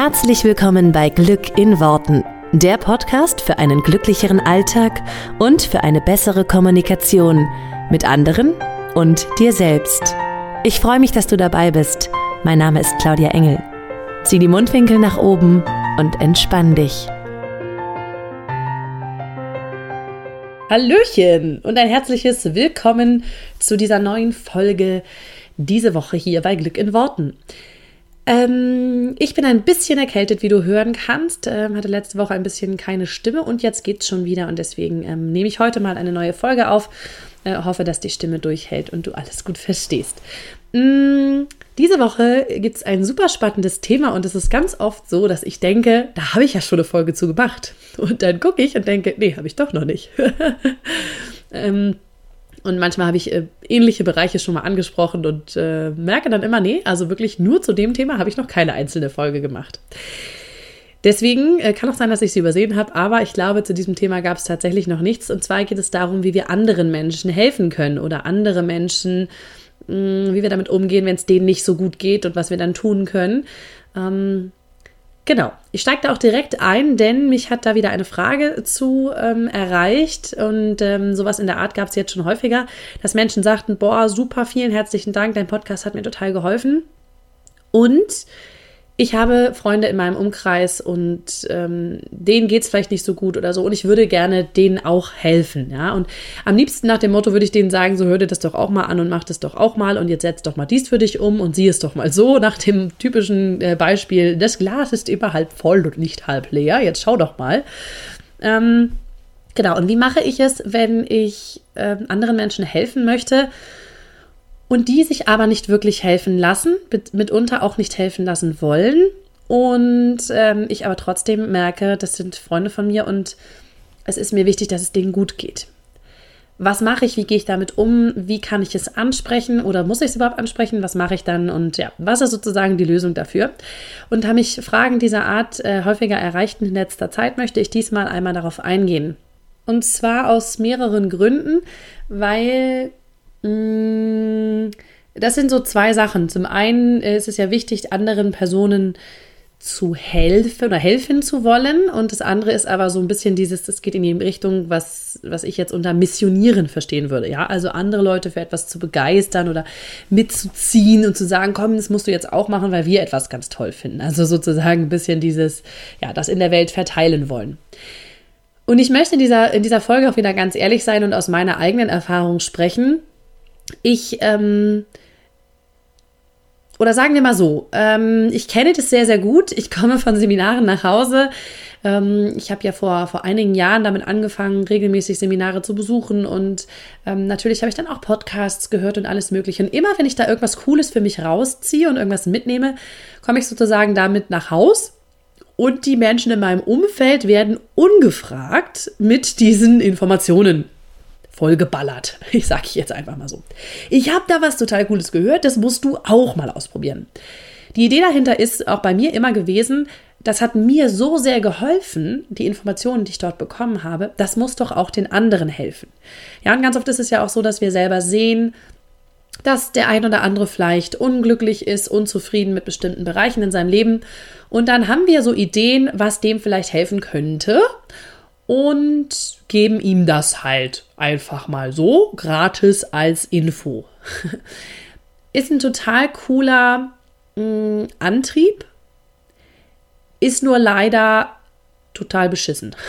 Herzlich willkommen bei Glück in Worten, der Podcast für einen glücklicheren Alltag und für eine bessere Kommunikation mit anderen und dir selbst. Ich freue mich, dass du dabei bist. Mein Name ist Claudia Engel. Zieh die Mundwinkel nach oben und entspann dich. Hallöchen und ein herzliches Willkommen zu dieser neuen Folge diese Woche hier bei Glück in Worten. Ähm, ich bin ein bisschen erkältet, wie du hören kannst. Ähm, hatte letzte Woche ein bisschen keine Stimme und jetzt geht's schon wieder und deswegen ähm, nehme ich heute mal eine neue Folge auf. Äh, hoffe, dass die Stimme durchhält und du alles gut verstehst. Mm, diese Woche gibt es ein super spannendes Thema und es ist ganz oft so, dass ich denke, da habe ich ja schon eine Folge zu gemacht. Und dann gucke ich und denke, nee, habe ich doch noch nicht. ähm, und manchmal habe ich äh, ähnliche Bereiche schon mal angesprochen und äh, merke dann immer, nee, also wirklich nur zu dem Thema habe ich noch keine einzelne Folge gemacht. Deswegen äh, kann auch sein, dass ich sie übersehen habe, aber ich glaube, zu diesem Thema gab es tatsächlich noch nichts. Und zwar geht es darum, wie wir anderen Menschen helfen können oder andere Menschen, mh, mm, wie wir damit umgehen, wenn es denen nicht so gut geht und was wir dann tun können. Ähm, Genau, ich steige da auch direkt ein, denn mich hat da wieder eine Frage zu ähm, erreicht und ähm, sowas in der Art gab es jetzt schon häufiger, dass Menschen sagten, boah, super, vielen herzlichen Dank, dein Podcast hat mir total geholfen. Und ich habe Freunde in meinem Umkreis und ähm, denen geht es vielleicht nicht so gut oder so und ich würde gerne denen auch helfen, ja. Und am liebsten nach dem Motto würde ich denen sagen, so hör dir das doch auch mal an und mach das doch auch mal und jetzt setz doch mal dies für dich um und sieh es doch mal so, nach dem typischen äh, Beispiel, das Glas ist immer halb voll und nicht halb leer, jetzt schau doch mal. Ähm, genau, und wie mache ich es, wenn ich äh, anderen Menschen helfen möchte? Und die sich aber nicht wirklich helfen lassen, mitunter auch nicht helfen lassen wollen. Und ähm, ich aber trotzdem merke, das sind Freunde von mir und es ist mir wichtig, dass es denen gut geht. Was mache ich? Wie gehe ich damit um? Wie kann ich es ansprechen oder muss ich es überhaupt ansprechen? Was mache ich dann? Und ja, was ist sozusagen die Lösung dafür? Und da mich Fragen dieser Art äh, häufiger erreicht in letzter Zeit, möchte ich diesmal einmal darauf eingehen. Und zwar aus mehreren Gründen, weil das sind so zwei Sachen. Zum einen ist es ja wichtig, anderen Personen zu helfen oder helfen zu wollen. Und das andere ist aber so ein bisschen dieses, das geht in die Richtung, was, was ich jetzt unter Missionieren verstehen würde. Ja, also andere Leute für etwas zu begeistern oder mitzuziehen und zu sagen, komm, das musst du jetzt auch machen, weil wir etwas ganz toll finden. Also sozusagen ein bisschen dieses, ja, das in der Welt verteilen wollen. Und ich möchte in dieser, in dieser Folge auch wieder ganz ehrlich sein und aus meiner eigenen Erfahrung sprechen ich, ähm, oder sagen wir mal so, ähm, ich kenne das sehr, sehr gut. Ich komme von Seminaren nach Hause. Ähm, ich habe ja vor, vor einigen Jahren damit angefangen, regelmäßig Seminare zu besuchen und ähm, natürlich habe ich dann auch Podcasts gehört und alles Mögliche. Und immer, wenn ich da irgendwas Cooles für mich rausziehe und irgendwas mitnehme, komme ich sozusagen damit nach Haus. Und die Menschen in meinem Umfeld werden ungefragt mit diesen Informationen vollgeballert. Ich sage ich jetzt einfach mal so. Ich habe da was total Cooles gehört, das musst du auch mal ausprobieren. Die Idee dahinter ist auch bei mir immer gewesen, das hat mir so sehr geholfen, die Informationen, die ich dort bekommen habe, das muss doch auch den anderen helfen. Ja, und ganz oft ist es ja auch so, dass wir selber sehen, dass der ein oder andere vielleicht unglücklich ist, unzufrieden mit bestimmten Bereichen in seinem Leben. Und dann haben wir so Ideen, was dem vielleicht helfen könnte und geben ihm das halt einfach mal so gratis als Info. ist ein total cooler mh, mm, Antrieb, ist nur leider total beschissen.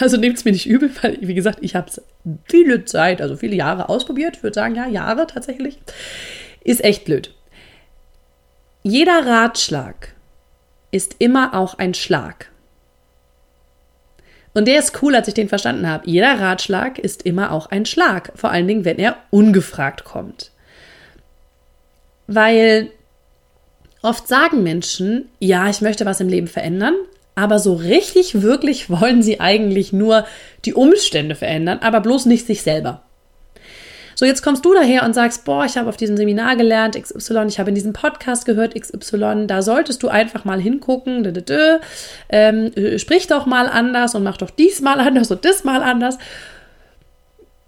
Also nehmt es mir nicht übel, weil, wie gesagt, ich habe es viele Zeit, also viele Jahre ausprobiert. Ich würde sagen, ja, Jahre tatsächlich. Ist echt blöd. Jeder Ratschlag ist immer auch ein Schlag. Und der ist cool, als ich den verstanden habe. Jeder Ratschlag ist immer auch ein Schlag, vor allen Dingen, wenn er ungefragt kommt. Weil oft sagen Menschen, ja, ich möchte was im Leben verändern, aber so richtig, wirklich wollen sie eigentlich nur die Umstände verändern, aber bloß nicht sich selber. So, jetzt kommst du daher und sagst, boah, ich habe auf diesem Seminar gelernt, XY, ich habe in diesem Podcast gehört, XY, da solltest du einfach mal hingucken, dö, dö, ähm, sprich doch mal anders und mach doch dies mal anders und das mal anders.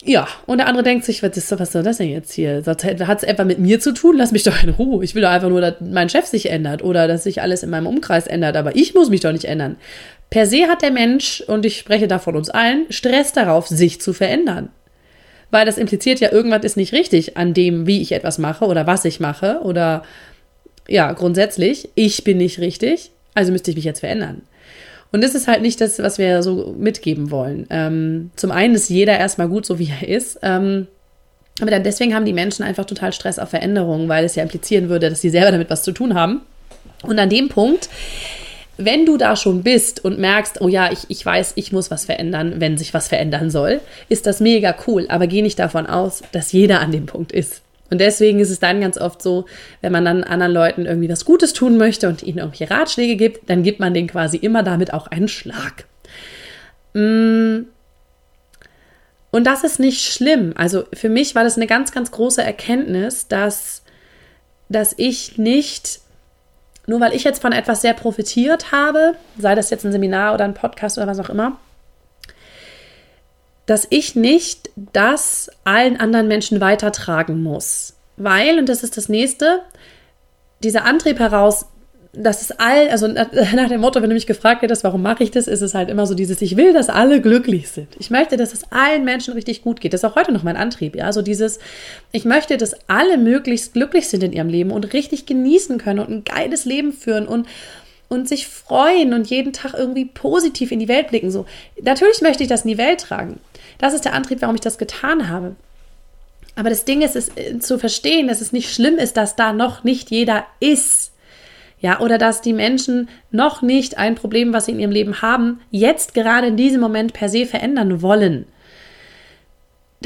ja, und der andere denkt sich, was, ist, was soll das denn jetzt hier? Hat es etwa mit mir zu tun? Lass mich doch in Ruhe. Ich will doch einfach nur, dass mein Chef sich ändert oder dass sich alles in meinem Umkreis ändert, aber ich muss mich doch nicht ändern. Per se hat der Mensch, und ich spreche da von uns allen, Stress darauf, sich zu verändern. Weil das impliziert ja, irgendwas ist nicht richtig an dem, wie ich etwas mache oder was ich mache oder ja, grundsätzlich, ich bin nicht richtig, also müsste ich mich jetzt verändern. Und das ist halt nicht das, was wir so mitgeben wollen. Ähm, zum einen ist jeder erstmal gut, so wie er ist. Ähm, aber dann deswegen haben die Menschen einfach total Stress auf Veränderungen, weil es ja implizieren würde, dass sie selber damit was zu tun haben. Und an dem Punkt, wenn du da schon bist und merkst, oh ja, ich, ich weiß, ich muss was verändern, wenn sich was verändern soll, ist das mega cool. Aber geh nicht davon aus, dass jeder an dem Punkt ist. Und deswegen ist es dann ganz oft so, wenn man dann anderen Leuten irgendwie was Gutes tun möchte und ihnen irgendwelche Ratschläge gibt, dann gibt man denen quasi immer damit auch einen Schlag. Mm. Und das ist nicht schlimm. Also für mich war das eine ganz, ganz große Erkenntnis, dass, dass ich nicht, nur weil ich jetzt von etwas sehr profitiert habe, sei das jetzt ein Seminar oder ein Podcast oder was auch immer, dass ich nicht das allen anderen Menschen weitertragen muss. Weil, und das ist das nächste, dieser Antrieb heraus, dass es all, also nach dem Motto, wenn du mich gefragt hättest, warum mache ich das, ist es halt immer so dieses, ich will, dass alle glücklich sind. Ich möchte, dass es allen Menschen richtig gut geht. Das ist auch heute noch mein Antrieb, ja. So dieses, ich möchte, dass alle möglichst glücklich sind in ihrem Leben und richtig genießen können und ein geiles Leben führen und und sich freuen und jeden Tag irgendwie positiv in die Welt blicken. So, natürlich möchte ich das in die Welt tragen. Das ist der Antrieb, warum ich das getan habe. Aber das Ding ist, ist äh, zu verstehen, dass es nicht schlimm ist, dass da noch nicht jeder ist. Ja, oder dass die Menschen noch nicht ein Problem, was sie in ihrem Leben haben, jetzt gerade in diesem Moment per se verändern wollen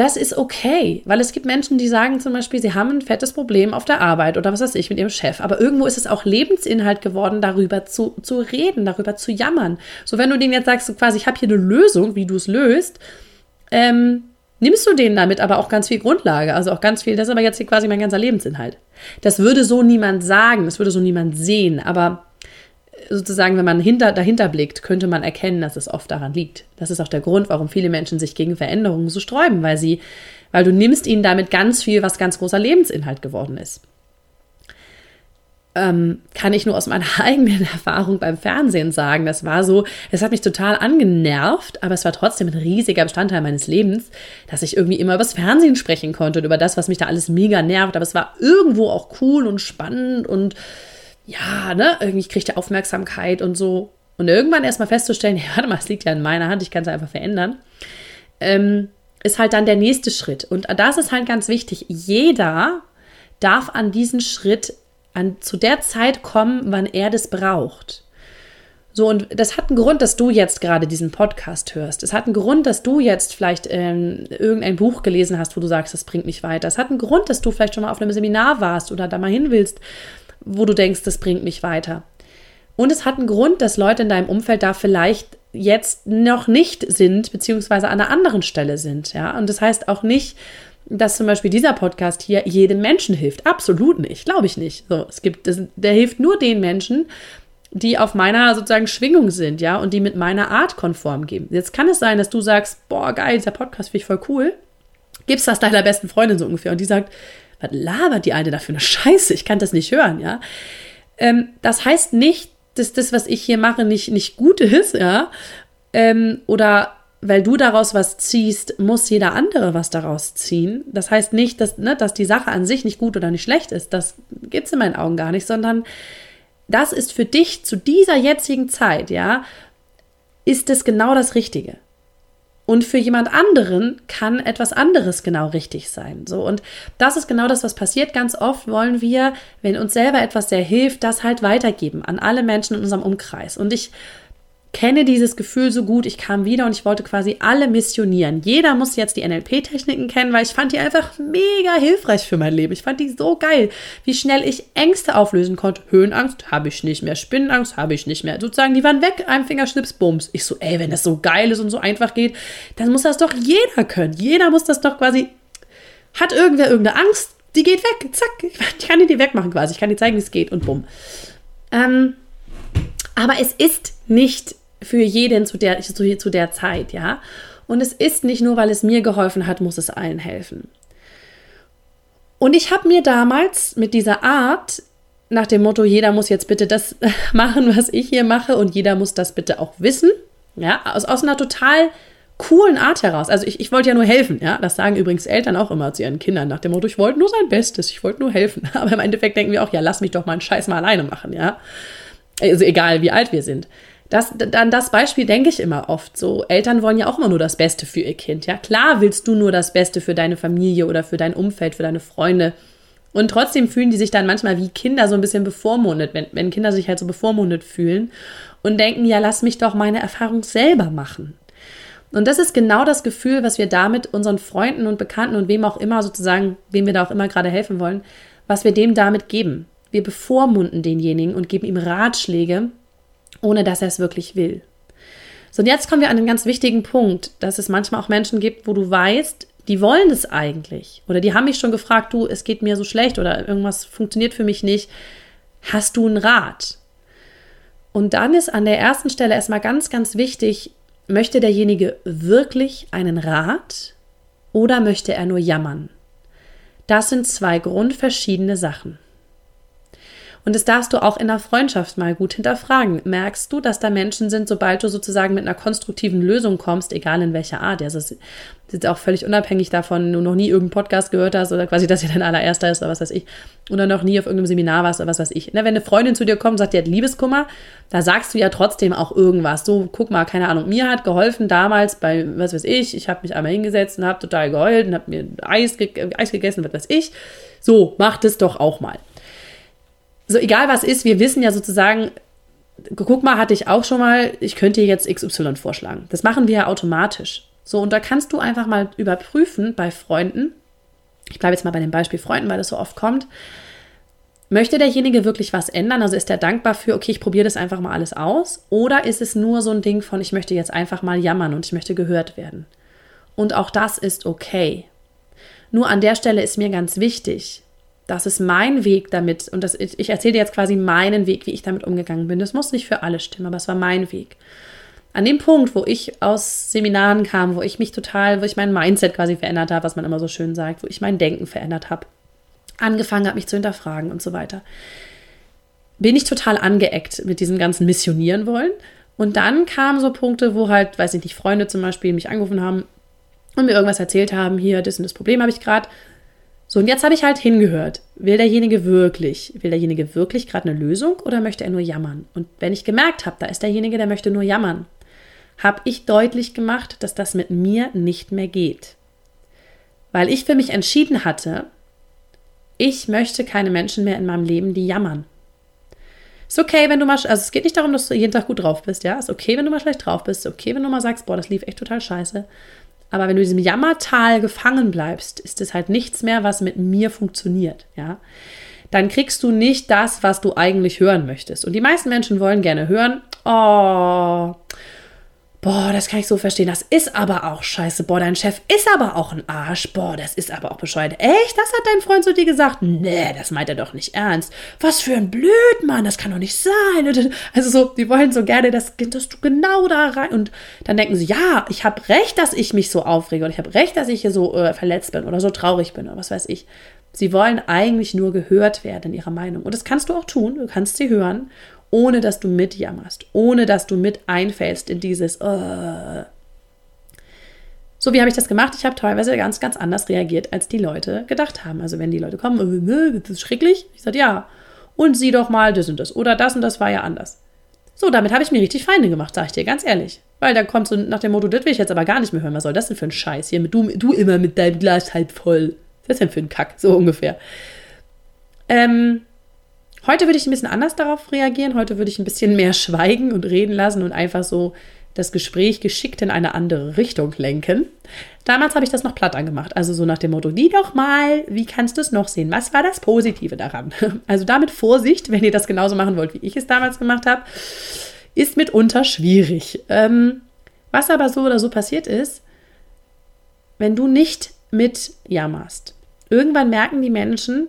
das ist okay, weil es gibt Menschen, die sagen zum Beispiel, sie haben ein fettes Problem auf der Arbeit oder was weiß ich mit ihrem Chef, aber irgendwo ist es auch Lebensinhalt geworden, darüber zu, zu reden, darüber zu jammern. So, wenn du denen jetzt sagst, so quasi, ich habe hier eine Lösung, wie du es löst, ähm, nimmst du denen damit aber auch ganz viel Grundlage, also auch ganz viel, das ist aber jetzt quasi mein ganzer Lebensinhalt. Das würde so niemand sagen, das würde so niemand sehen, aber sozusagen, wenn man hinter, dahinter blickt, könnte man erkennen, dass es oft daran liegt. Das ist auch der Grund, warum viele Menschen sich gegen Veränderungen so sträuben, weil sie, weil du nimmst ihnen damit ganz viel, was ganz großer Lebensinhalt geworden ist. Ähm, kann ich nur aus meiner eigenen Erfahrung beim Fernsehen sagen. Das war so, es hat mich total angenervt, aber es war trotzdem ein riesiger Bestandteil meines Lebens, dass ich irgendwie immer über das Fernsehen sprechen konnte und über das, was mich da alles mega nervt. Aber es war irgendwo auch cool und spannend und ja, ne, irgendwie kriegt er Aufmerksamkeit und so. Und irgendwann erstmal festzustellen, ja, warte mal, es liegt ja in meiner Hand, ich kann es einfach verändern, ähm, ist halt dann der nächste Schritt. Und das ist halt ganz wichtig. Jeder darf an diesen Schritt an, zu der Zeit kommen, wann er das braucht. So, und das hat einen Grund, dass du jetzt gerade diesen Podcast hörst. Es hat einen Grund, dass du jetzt vielleicht ähm, irgendein Buch gelesen hast, wo du sagst, das bringt mich weiter. Es hat einen Grund, dass du vielleicht schon mal auf einem Seminar warst oder da mal hin willst wo du denkst, das bringt mich weiter. Und es hat einen Grund, dass Leute in deinem Umfeld da vielleicht jetzt noch nicht sind, beziehungsweise an einer anderen Stelle sind. Ja, und das heißt auch nicht, dass zum Beispiel dieser Podcast hier jedem Menschen hilft. Absolut nicht, glaube ich nicht. So, es gibt, das, der hilft nur den Menschen, die auf meiner sozusagen Schwingung sind, ja, und die mit meiner Art konform gehen. Jetzt kann es sein, dass du sagst, boah, geil, dieser Podcast finde ich voll cool. Gibst das deiner besten Freundin so ungefähr und die sagt, was labert die eine da für eine Scheiße? Ich kann das nicht hören, ja. Ähm, das heißt nicht, dass das, was ich hier mache, nicht, nicht gut ist, ja. Ähm, oder weil du daraus was ziehst, muss jeder andere was daraus ziehen. Das heißt nicht, dass, ne, dass die Sache an sich nicht gut oder nicht schlecht ist. Das gibt es in meinen Augen gar nicht, sondern das ist für dich zu dieser jetzigen Zeit, ja, ist es genau das Richtige. Und für jemand anderen kann etwas anderes genau richtig sein. So, und das ist genau das, was passiert. Ganz oft wollen wir, wenn uns selber etwas sehr hilft, das halt weitergeben an alle Menschen in unserem Umkreis. Und ich kenne dieses Gefühl so gut. Ich kam wieder und ich wollte quasi alle missionieren. Jeder muss jetzt die NLP-Techniken kennen, weil ich fand die einfach mega hilfreich für mein Leben. Ich fand die so geil, wie schnell ich Ängste auflösen konnte. Höhenangst habe ich nicht mehr, Spinnenangst habe ich nicht mehr. Sozusagen, die waren weg, ein Fingerschnips, bums. Ich so, ey, wenn das so geil ist und so einfach geht, dann muss das doch jeder können. Jeder muss das doch quasi. Hat irgendwer irgendeine Angst? Die geht weg. Zack. Ich kann die wegmachen quasi. Ich kann dir zeigen, wie es geht und bumm. Ähm, aber es ist nicht für jeden zu der, zu, zu der Zeit, ja. Und es ist nicht nur, weil es mir geholfen hat, muss es allen helfen. Und ich habe mir damals mit dieser Art nach dem Motto, jeder muss jetzt bitte das machen, was ich hier mache und jeder muss das bitte auch wissen, ja, aus, aus einer total coolen Art heraus. Also ich, ich wollte ja nur helfen, ja. Das sagen übrigens Eltern auch immer zu ihren Kindern nach dem Motto, ich wollte nur sein Bestes, ich wollte nur helfen. Aber im Endeffekt denken wir auch, ja, lass mich doch mal einen Scheiß mal alleine machen, ja. Also egal, wie alt wir sind. Das, dann das Beispiel denke ich immer oft. So, Eltern wollen ja auch immer nur das Beste für ihr Kind. Ja, klar willst du nur das Beste für deine Familie oder für dein Umfeld, für deine Freunde. Und trotzdem fühlen die sich dann manchmal wie Kinder so ein bisschen bevormundet, wenn, wenn Kinder sich halt so bevormundet fühlen und denken, ja, lass mich doch meine Erfahrung selber machen. Und das ist genau das Gefühl, was wir damit unseren Freunden und Bekannten und wem auch immer sozusagen, wem wir da auch immer gerade helfen wollen, was wir dem damit geben. Wir bevormunden denjenigen und geben ihm Ratschläge, ohne dass er es wirklich will. So, und jetzt kommen wir an einen ganz wichtigen Punkt, dass es manchmal auch Menschen gibt, wo du weißt, die wollen es eigentlich. Oder die haben mich schon gefragt, du, es geht mir so schlecht oder irgendwas funktioniert für mich nicht. Hast du einen Rat? Und dann ist an der ersten Stelle erstmal ganz, ganz wichtig, möchte derjenige wirklich einen Rat oder möchte er nur jammern? Das sind zwei grundverschiedene Sachen. Und das darfst du auch in der Freundschaft mal gut hinterfragen. Merkst du, dass da Menschen sind, sobald du sozusagen mit einer konstruktiven Lösung kommst, egal in welcher Art, also es ist auch völlig unabhängig davon, du noch nie irgendeinen Podcast gehört hast oder quasi, dass ihr dein allererster ist oder was weiß ich, oder noch nie auf irgendeinem Seminar warst oder was weiß ich. wenn eine Freundin zu dir kommt und sagt, die hat Liebeskummer, da sagst du ja trotzdem auch irgendwas. So, guck mal, keine Ahnung, mir hat geholfen damals bei, was weiß ich, ich habe mich einmal hingesetzt und habe total geheult und habe mir Eis, ge Eis gegessen, was weiß ich. So, mach das doch auch mal so egal was ist, wir wissen ja sozusagen, guck mal, hatte ich auch schon mal, ich könnte jetzt XY vorschlagen. Das machen wir ja automatisch. So, und da kannst du einfach mal überprüfen bei Freunden, ich bleibe jetzt mal bei dem Beispiel Freunden, weil das so oft kommt, möchte derjenige wirklich was ändern? Also ist er dankbar für, okay, ich probiere das einfach mal alles aus? Oder ist es nur so ein Ding von, ich möchte jetzt einfach mal jammern und ich möchte gehört werden? Und auch das ist okay. Nur an der Stelle ist mir ganz wichtig, das ist mein Weg damit. Und das, ich erzähle dir jetzt quasi meinen Weg, wie ich damit umgegangen bin. Das muss nicht für alle stimmen, aber es war mein Weg. An dem Punkt, wo ich aus Seminaren kam, wo ich mich total, wo ich mein Mindset quasi verändert habe, was man immer so schön sagt, wo ich mein Denken verändert habe, angefangen habe, mich zu hinterfragen und so weiter, bin ich total angeeckt mit diesem ganzen Missionieren wollen. Und dann kamen so Punkte, wo halt, weiß ich nicht, Freunde zum Beispiel mich angerufen haben und mir irgendwas erzählt haben, hier, das und das Problem habe ich gerade. So, und jetzt habe ich halt hingehört. Will derjenige wirklich, will derjenige wirklich gerade eine Lösung oder möchte er nur jammern? Und wenn ich gemerkt habe, da ist derjenige, der möchte nur jammern, habe ich deutlich gemacht, dass das mit mir nicht mehr geht. Weil ich für mich entschieden hatte, ich möchte keine Menschen mehr in meinem Leben, die jammern. Ist okay, wenn du mal, also es geht nicht darum, dass du jeden Tag gut drauf bist, ja. Ist okay, wenn du mal schlecht drauf bist. Ist okay, wenn du mal sagst, boah, das lief echt total scheiße. Aber wenn du in diesem Jammertal gefangen bleibst, ist es halt nichts mehr, was mit mir funktioniert, ja. Dann kriegst du nicht das, was du eigentlich hören möchtest. Und die meisten Menschen wollen gerne hören, oh, Boah, das kann ich so verstehen. Das ist aber auch scheiße. Boah, dein Chef ist aber auch ein Arsch. Boah, das ist aber auch bescheuert. Echt? Das hat dein Freund zu dir gesagt? Nee, das meint er doch nicht ernst. Was für ein Blödmann, das kann doch nicht sein. Also so, die wollen so gerne, dass, dass du genau da rein. Und dann denken sie, ja, ich habe recht, dass ich mich so aufrege. Und ich habe recht, dass ich hier so äh, verletzt bin oder so traurig bin oder was weiß ich. Sie wollen eigentlich nur gehört werden in ihrer Meinung. Und das kannst du auch tun. Du kannst sie hören ohne dass du mitjammerst, ohne dass du mit einfällst in dieses. Uh. So, wie habe ich das gemacht? Ich habe teilweise ganz, ganz anders reagiert, als die Leute gedacht haben. Also, wenn die Leute kommen, äh, das ist schrecklich, ich sage ja. Und sieh doch mal, das und das. Oder das und das war ja anders. So, damit habe ich mir richtig Feinde gemacht, sage ich dir ganz ehrlich. Weil dann kommst du nach dem Motto, das will ich jetzt aber gar nicht mehr hören. Was soll das denn für ein Scheiß hier? Mit, du, du immer mit deinem Glas halb voll. Was ist denn für ein Kack? So ungefähr. Ähm, Heute würde ich ein bisschen anders darauf reagieren. Heute würde ich ein bisschen mehr schweigen und reden lassen und einfach so das Gespräch geschickt in eine andere Richtung lenken. Damals habe ich das noch platt angemacht. Also so nach dem Motto, die doch mal, wie kannst du es noch sehen? Was war das Positive daran? Also damit Vorsicht, wenn ihr das genauso machen wollt, wie ich es damals gemacht habe, ist mitunter schwierig. Ähm, was aber so oder so passiert ist, wenn du nicht mit jammerst. Irgendwann merken die Menschen,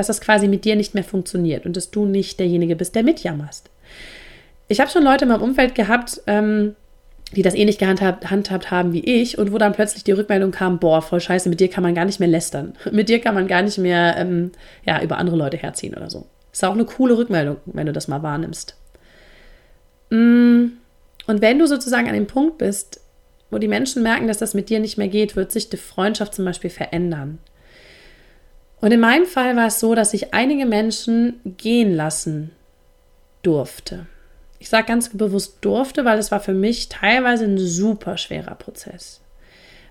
dass das quasi mit dir nicht mehr funktioniert und dass du nicht derjenige bist, der mitjammerst. Ich habe schon Leute in meinem Umfeld gehabt, ähm, die das ähnlich gehandhabt, haben wie ich und wo dann plötzlich die Rückmeldung kam, boah, voll scheiße, mit dir kann man gar nicht mehr lästern. Mit dir kann man gar nicht mehr ähm, ja, über andere Leute herziehen oder so. Ist auch eine coole Rückmeldung, wenn du das mal wahrnimmst. Mm, und wenn du sozusagen an dem Punkt bist, wo die Menschen merken, dass das mit dir nicht mehr geht, wird sich die Freundschaft zum Beispiel verändern. Und in meinem Fall war es so, dass ich einige Menschen gehen lassen durfte. Ich sage ganz bewusst durfte, weil es war für mich teilweise ein super schwerer Prozess.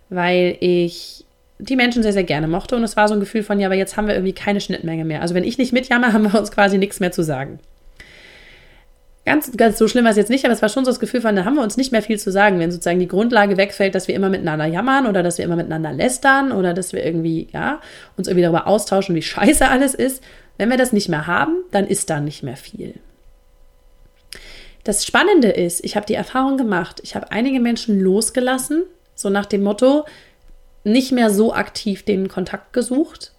Weil ich die Menschen sehr, sehr gerne mochte und es war so ein Gefühl von, ja, aber jetzt haben wir irgendwie keine Schnittmenge mehr. Also wenn ich nicht mitjammer, haben wir uns quasi nichts mehr zu sagen. Ganz, ganz so schlimm war es jetzt nicht, aber es war schon so das Gefühl von, da haben wir uns nicht mehr viel zu sagen, wenn sozusagen die Grundlage wegfällt, dass wir immer miteinander jammern oder dass wir immer miteinander lästern oder dass wir irgendwie, ja, uns irgendwie darüber austauschen, wie scheiße alles ist. Wenn wir das nicht mehr haben, dann ist da nicht mehr viel. Das Spannende ist, ich habe die Erfahrung gemacht, ich habe einige Menschen losgelassen, so nach dem Motto, nicht mehr so aktiv den Kontakt gesucht.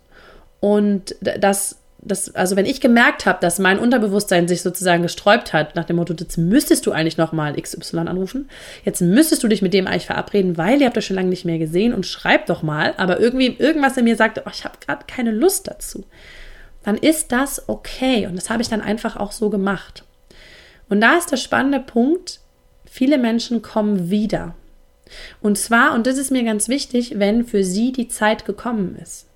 Und das das, also wenn ich gemerkt habe, dass mein Unterbewusstsein sich sozusagen gesträubt hat, nach dem Motto, jetzt müsstest du eigentlich nochmal XY anrufen, jetzt müsstest du dich mit dem eigentlich verabreden, weil ihr habt das schon lange nicht mehr gesehen und schreib doch mal, aber irgendwie irgendwas in mir sagt, oh, ich habe gerade keine Lust dazu, dann ist das okay und das habe ich dann einfach auch so gemacht. Und da ist der spannende Punkt, viele Menschen kommen wieder. Und zwar, und das ist mir ganz wichtig, wenn für sie die Zeit gekommen ist.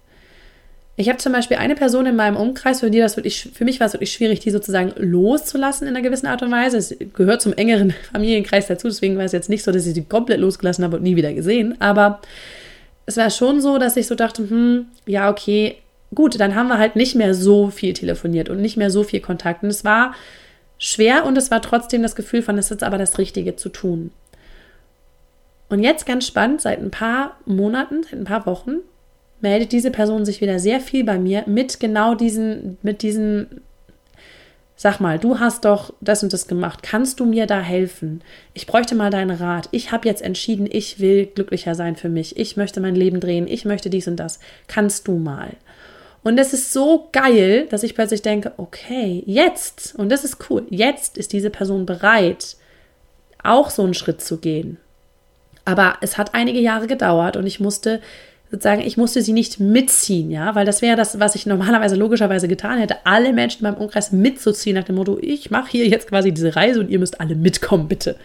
Ich habe zum Beispiel eine Person in meinem Umkreis, für die das wirklich, für mich war es wirklich schwierig, die sozusagen loszulassen in einer gewissen Art und Weise. Es gehört zum engeren Familienkreis dazu, deswegen war es jetzt nicht so, dass ich sie komplett losgelassen habe und nie wieder gesehen. Aber es war schon so, dass ich so dachte, hm, ja, okay, gut, dann haben wir halt nicht mehr so viel telefoniert und nicht mehr so viel Kontakt. Und es war schwer und es war trotzdem das Gefühl von, es ist jetzt aber das Richtige zu tun. Und jetzt ganz spannend, seit ein paar Monaten, seit ein paar Wochen, meldet diese Person sich wieder sehr viel bei mir mit genau diesen, mit diesen, sag mal, du hast doch das und das gemacht, kannst du mir da helfen? Ich bräuchte mal deinen Rat. Ich habe jetzt entschieden, ich will glücklicher sein für mich. Ich möchte mein Leben drehen. Ich möchte dies und das. Kannst du mal? Und es ist so geil, dass ich plötzlich denke, okay, jetzt, und das ist cool, jetzt ist diese Person bereit, auch so einen Schritt zu gehen. Aber es hat einige Jahre gedauert und ich musste sozusagen, ich musste sie nicht mitziehen, ja, weil das wäre das, was ich normalerweise logischerweise getan hätte, alle Menschen in meinem Umkreis mitzuziehen, nach dem Motto, ich mache hier jetzt quasi diese Reise und ihr müsst alle mitkommen, bitte.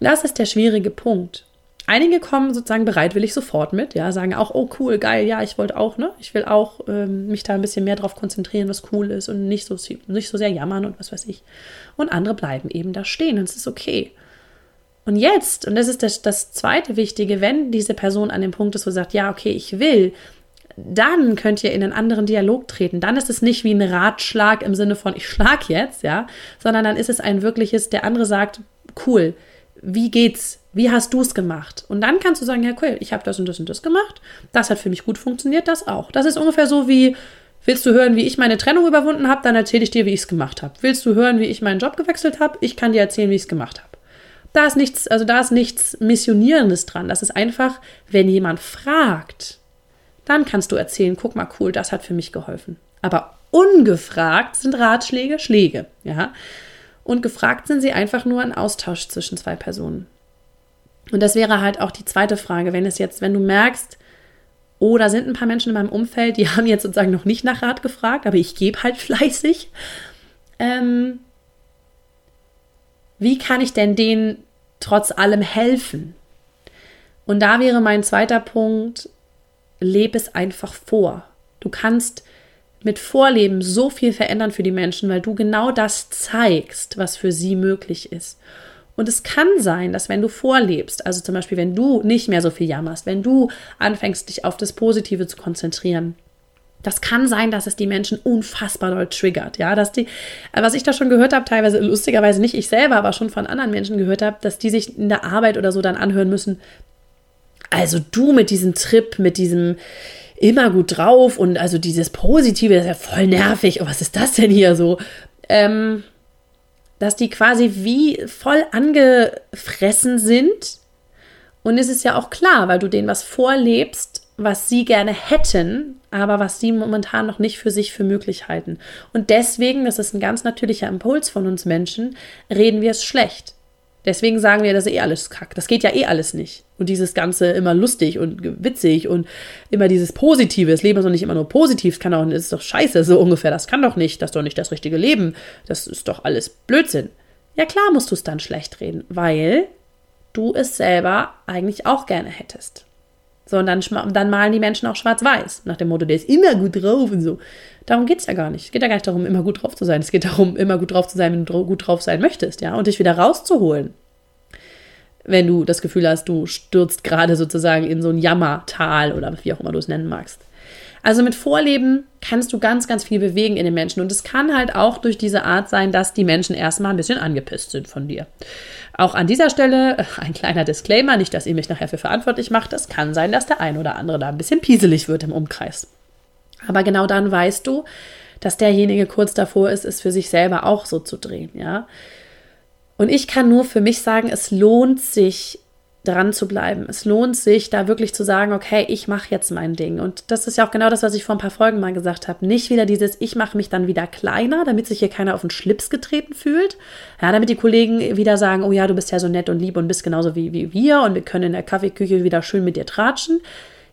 Das ist der schwierige Punkt. Einige kommen sozusagen bereitwillig sofort mit, ja, sagen auch, oh cool, geil, ja, ich wollte auch, ne, ich will auch ähm, mich da ein bisschen mehr drauf konzentrieren, was cool ist und nicht so, nicht so sehr jammern und was weiß ich. Und andere bleiben eben da stehen und es ist okay. Und jetzt, und das ist das, das zweite Wichtige, wenn diese Person an dem Punkt ist, wo sie sagt, ja, okay, ich will, dann könnt ihr in einen anderen Dialog treten. Dann ist es nicht wie ein Ratschlag im Sinne von, ich schlag jetzt, ja, sondern dann ist es ein wirkliches, der andere sagt, cool, wie geht's? Wie hast du es gemacht? Und dann kannst du sagen, ja, cool, ich habe das und das und das gemacht. Das hat für mich gut funktioniert, das auch. Das ist ungefähr so wie, willst du hören, wie ich meine Trennung überwunden habe, dann erzähle ich dir, wie ich es gemacht habe. Willst du hören, wie ich meinen Job gewechselt habe? Ich kann dir erzählen, wie ich es gemacht habe. Da ist nichts, also da ist nichts Missionierendes dran. Das ist einfach, wenn jemand fragt, dann kannst du erzählen, guck mal, cool, das hat für mich geholfen. Aber ungefragt sind Ratschläge Schläge, ja. Und gefragt sind sie einfach nur ein Austausch zwischen zwei Personen. Und das wäre halt auch die zweite Frage, wenn es jetzt, wenn du merkst, oh, da sind ein paar Menschen in meinem Umfeld, die haben jetzt sozusagen noch nicht nach Rat gefragt, aber ich gebe halt fleißig. Ähm, wie kann ich denn denen trotz allem helfen? Und da wäre mein zweiter Punkt, lebe es einfach vor. Du kannst mit Vorleben so viel verändern für die Menschen, weil du genau das zeigst, was für sie möglich ist. Und es kann sein, dass wenn du vorlebst, also zum Beispiel, wenn du nicht mehr so viel jammerst, wenn du anfängst, dich auf das Positive zu konzentrieren, das kann sein, dass es die Menschen unfassbar doll triggert. Ja, dass die, was ich da schon gehört habe, teilweise lustigerweise nicht ich selber, aber schon von anderen Menschen gehört habe, dass die sich in der Arbeit oder so dann anhören müssen. Also du mit diesem Trip, mit diesem immer gut drauf und also dieses Positive, das ist ja voll nervig. Oh, was ist das denn hier so? Ähm, dass die quasi wie voll angefressen sind. Und es ist ja auch klar, weil du denen was vorlebst, was sie gerne hätten, aber was sie momentan noch nicht für sich für möglich halten. Und deswegen, das ist ein ganz natürlicher Impuls von uns Menschen, reden wir es schlecht. Deswegen sagen wir, das ist eh alles kack. Das geht ja eh alles nicht. Und dieses Ganze immer lustig und witzig und immer dieses Positive. Das Leben ist doch nicht immer nur positiv. Das kann das ist doch scheiße, so ungefähr. Das kann doch nicht. Das ist doch nicht das richtige Leben. Das ist doch alles Blödsinn. Ja, klar musst du es dann schlecht reden, weil du es selber eigentlich auch gerne hättest. So, und dann, dann malen die Menschen auch schwarz-weiß, nach dem Motto, der ist immer gut drauf und so. Darum geht es ja gar nicht. Es geht ja gar nicht darum, immer gut drauf zu sein. Es geht darum, immer gut drauf zu sein, wenn du gut drauf sein möchtest, ja, und dich wieder rauszuholen. Wenn du das Gefühl hast, du stürzt gerade sozusagen in so ein Jammertal oder wie auch immer du es nennen magst. Also mit Vorleben kannst du ganz, ganz viel bewegen in den Menschen. Und es kann halt auch durch diese Art sein, dass die Menschen erstmal ein bisschen angepisst sind von dir. Auch an dieser Stelle äh, ein kleiner Disclaimer, nicht, dass ihr mich nachher für verantwortlich macht. Es kann sein, dass der ein oder andere da ein bisschen pieselig wird im Umkreis. Aber genau dann weißt du, dass derjenige kurz davor ist, es für sich selber auch so zu drehen, ja. Und ich kann nur für mich sagen, es lohnt sich, dran zu bleiben. Es lohnt sich, da wirklich zu sagen, okay, ich mache jetzt mein Ding. Und das ist ja auch genau das, was ich vor ein paar Folgen mal gesagt habe. Nicht wieder dieses, ich mache mich dann wieder kleiner, damit sich hier keiner auf den Schlips getreten fühlt. Ja, damit die Kollegen wieder sagen, oh ja, du bist ja so nett und lieb und bist genauso wie, wie wir und wir können in der Kaffeeküche wieder schön mit dir tratschen.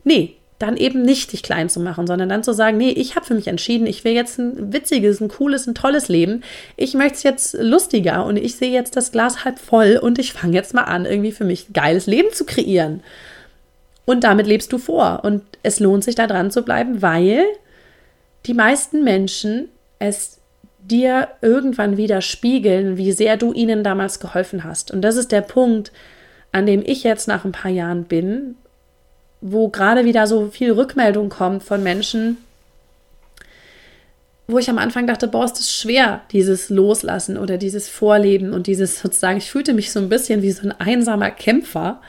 Nee, dann eben nicht dich klein zu machen, sondern dann zu sagen, nee, ich habe für mich entschieden, ich will jetzt ein witziges, ein cooles, ein tolles Leben. Ich möchte es jetzt lustiger und ich sehe jetzt das Glas halb voll und ich fange jetzt mal an, irgendwie für mich ein geiles Leben zu kreieren. Und damit lebst du vor. Und es lohnt sich da dran zu bleiben, weil die meisten Menschen es dir irgendwann wieder spiegeln, wie sehr du ihnen damals geholfen hast. Und das ist der Punkt, an dem ich jetzt nach ein paar Jahren bin wo gerade wieder so viel Rückmeldung kommt von Menschen, wo ich am Anfang dachte, boah, ist das schwer, dieses Loslassen oder dieses Vorleben und dieses sozusagen, ich fühlte mich so ein bisschen wie so ein einsamer Kämpfer.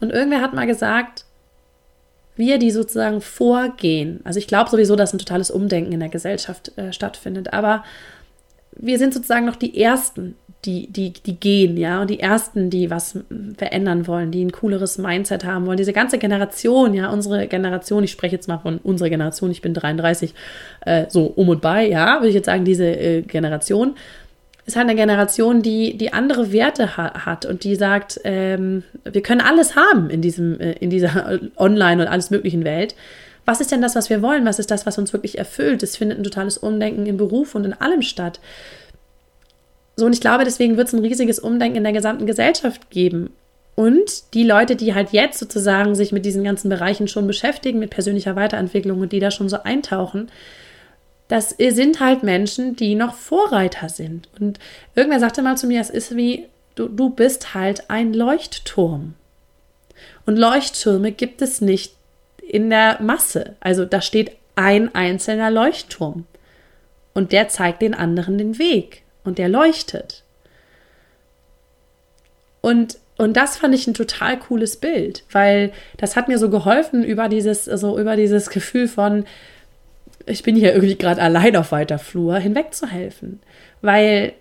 Und irgendwer hat mal gesagt, wir, die sozusagen vorgehen, also ich glaube sowieso, dass ein totales Umdenken in der Gesellschaft äh, stattfindet, aber wir sind sozusagen noch die Ersten, die, die, die gehen, ja, und die ersten, die was verändern wollen, die ein cooleres Mindset haben wollen. Diese ganze Generation, ja, unsere Generation, ich spreche jetzt mal von unserer Generation, ich bin 33, äh, so um und bei, ja, würde ich jetzt sagen, diese äh, Generation ist halt eine Generation, die, die andere Werte ha hat und die sagt, ähm, wir können alles haben in, diesem, äh, in dieser Online- und alles möglichen Welt. Was ist denn das, was wir wollen? Was ist das, was uns wirklich erfüllt? Es findet ein totales Umdenken im Beruf und in allem statt. So, und ich glaube, deswegen wird es ein riesiges Umdenken in der gesamten Gesellschaft geben. Und die Leute, die halt jetzt sozusagen sich mit diesen ganzen Bereichen schon beschäftigen, mit persönlicher Weiterentwicklung und die da schon so eintauchen, das sind halt Menschen, die noch Vorreiter sind. Und irgendwer sagte mal zu mir, es ist wie, du, du bist halt ein Leuchtturm. Und Leuchttürme gibt es nicht in der Masse. Also da steht ein einzelner Leuchtturm. Und der zeigt den anderen den Weg und der leuchtet. Und, und das fand ich ein total cooles Bild, weil das hat mir so geholfen über dieses, also über dieses Gefühl von, ich bin hier irgendwie gerade allein auf weiter Flur, hinwegzuhelfen. Weil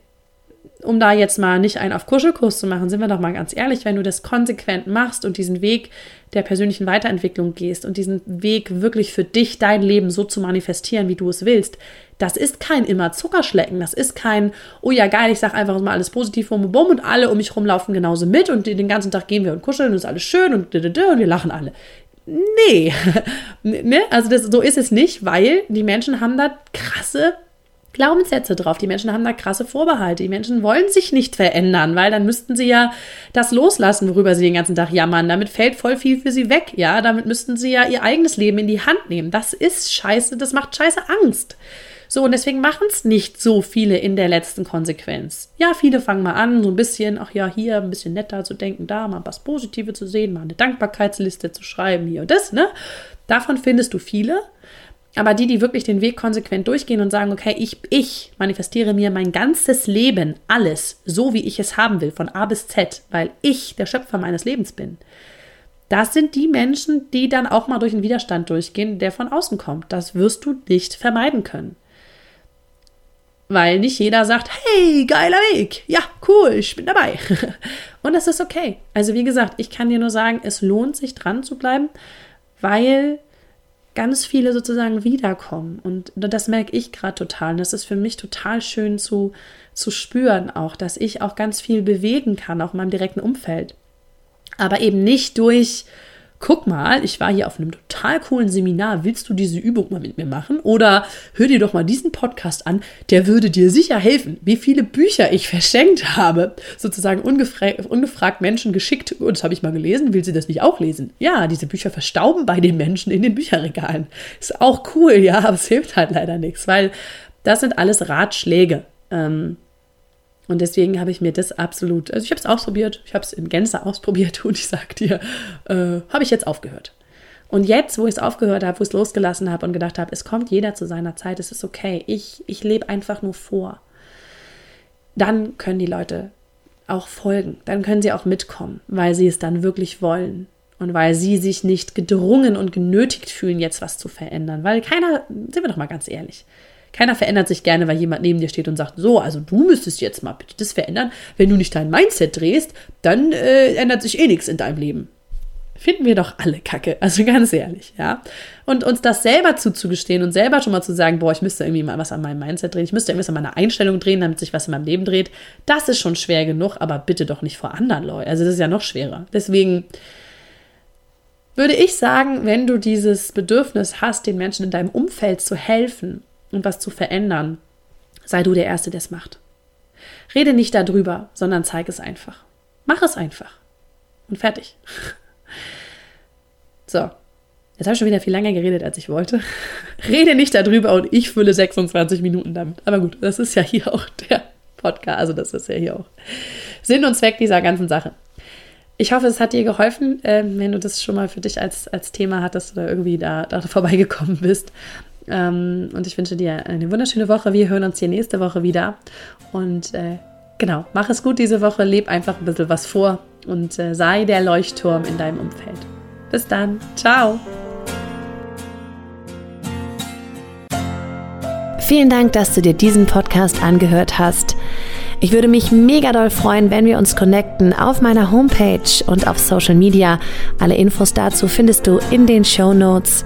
um da jetzt mal nicht einen auf Kuschelkurs zu machen, sind wir doch mal ganz ehrlich, wenn du das konsequent machst und diesen Weg der persönlichen Weiterentwicklung gehst und diesen Weg wirklich für dich, dein Leben so zu manifestieren, wie du es willst, das ist kein immer Zuckerschlecken, das ist kein, oh ja geil, ich sag einfach mal alles positiv, bum, bum und alle um mich rumlaufen genauso mit und den ganzen Tag gehen wir und kuscheln und ist alles schön und, und wir lachen alle. Nee, ne? also das, so ist es nicht, weil die Menschen haben da krasse Glaubenssätze drauf. Die Menschen haben da krasse Vorbehalte. Die Menschen wollen sich nicht verändern, weil dann müssten sie ja das loslassen, worüber sie den ganzen Tag jammern. Damit fällt voll viel für sie weg. Ja, damit müssten sie ja ihr eigenes Leben in die Hand nehmen. Das ist scheiße, das macht scheiße Angst. So, und deswegen machen es nicht so viele in der letzten Konsequenz. Ja, viele fangen mal an, so ein bisschen, ach ja, hier ein bisschen netter zu denken, da mal was Positives zu sehen, mal eine Dankbarkeitsliste zu schreiben, hier und das, ne? Davon findest du viele. Aber die, die wirklich den Weg konsequent durchgehen und sagen, okay, ich, ich manifestiere mir mein ganzes Leben, alles, so wie ich es haben will, von A bis Z, weil ich der Schöpfer meines Lebens bin. Das sind die Menschen, die dann auch mal durch einen Widerstand durchgehen, der von außen kommt. Das wirst du nicht vermeiden können. Weil nicht jeder sagt, hey, geiler Weg, ja, cool, ich bin dabei. und das ist okay. Also wie gesagt, ich kann dir nur sagen, es lohnt sich dran zu bleiben, weil ganz viele sozusagen wiederkommen. Und das merke ich gerade total. Und das ist für mich total schön zu, zu spüren auch, dass ich auch ganz viel bewegen kann, auch in meinem direkten Umfeld. Aber eben nicht durch guck mal, ich war hier auf einem total coolen Seminar, willst du diese Übung mal mit mir machen? Oder hör dir doch mal diesen Podcast an, der würde dir sicher helfen. Wie viele Bücher ich verschenkt habe, sozusagen ungefra ungefragt Menschen geschickt, und das habe ich mal gelesen, will sie das nicht auch lesen? Ja, diese Bücher verstauben bei den Menschen in den Bücherregalen. Ist auch cool, ja, aber es hilft halt leider nichts, weil das sind alles Ratschläge. Ähm, und deswegen habe ich mir das absolut, also ich habe es ausprobiert, ich habe es in Gänze ausprobiert und ich sage dir, äh, habe ich jetzt aufgehört. Und jetzt, wo ich es aufgehört habe, wo ich es losgelassen habe und gedacht habe, es kommt jeder zu seiner Zeit, es ist okay, ich, ich lebe einfach nur vor, dann können die Leute auch folgen, dann können sie auch mitkommen, weil sie es dann wirklich wollen und weil sie sich nicht gedrungen und genötigt fühlen, jetzt was zu verändern. Weil keiner, sind wir doch mal ganz ehrlich, keiner verändert sich gerne, weil jemand neben dir steht und sagt, so, also du müsstest jetzt mal bitte das verändern. Wenn du nicht dein Mindset drehst, dann äh, ändert sich eh nichts in deinem Leben. Finden wir doch alle Kacke, also ganz ehrlich, ja. Und uns das selber zuzugestehen und selber schon mal zu sagen, boah, ich müsste irgendwie mal was an meinem Mindset drehen, ich müsste irgendwas an meiner Einstellung drehen, damit sich was in meinem Leben dreht, das ist schon schwer genug, aber bitte doch nicht vor anderen Leuten. Also das ist ja noch schwerer. Deswegen würde ich sagen, wenn du dieses Bedürfnis hast, den Menschen in deinem Umfeld zu helfen, und was zu verändern, sei du der Erste, der es macht. Rede nicht darüber, sondern zeig es einfach. Mach es einfach. Und fertig. So. Jetzt habe ich schon wieder viel länger geredet, als ich wollte. Rede nicht darüber und ich fülle 26 Minuten damit. Aber gut, das ist ja hier auch der Podcast. Also, das ist ja hier auch Sinn und Zweck dieser ganzen Sache. Ich hoffe, es hat dir geholfen, ähm, wenn du das schon mal für dich als, als Thema hattest oder irgendwie da, da vorbeigekommen bist. Ähm, und ich wünsche dir eine wunderschöne Woche. Wir hören uns hier nächste Woche wieder. Und äh, genau, mach es gut diese Woche, leb einfach ein bisschen was vor und äh, sei der Leuchtturm in deinem Umfeld. Bis dann. Ciao. Vielen Dank, dass du dir diesen Podcast angehört hast. Ich würde mich mega doll freuen, wenn wir uns connecten auf meiner Homepage und auf Social Media. Alle Infos dazu findest du in den Show Notes.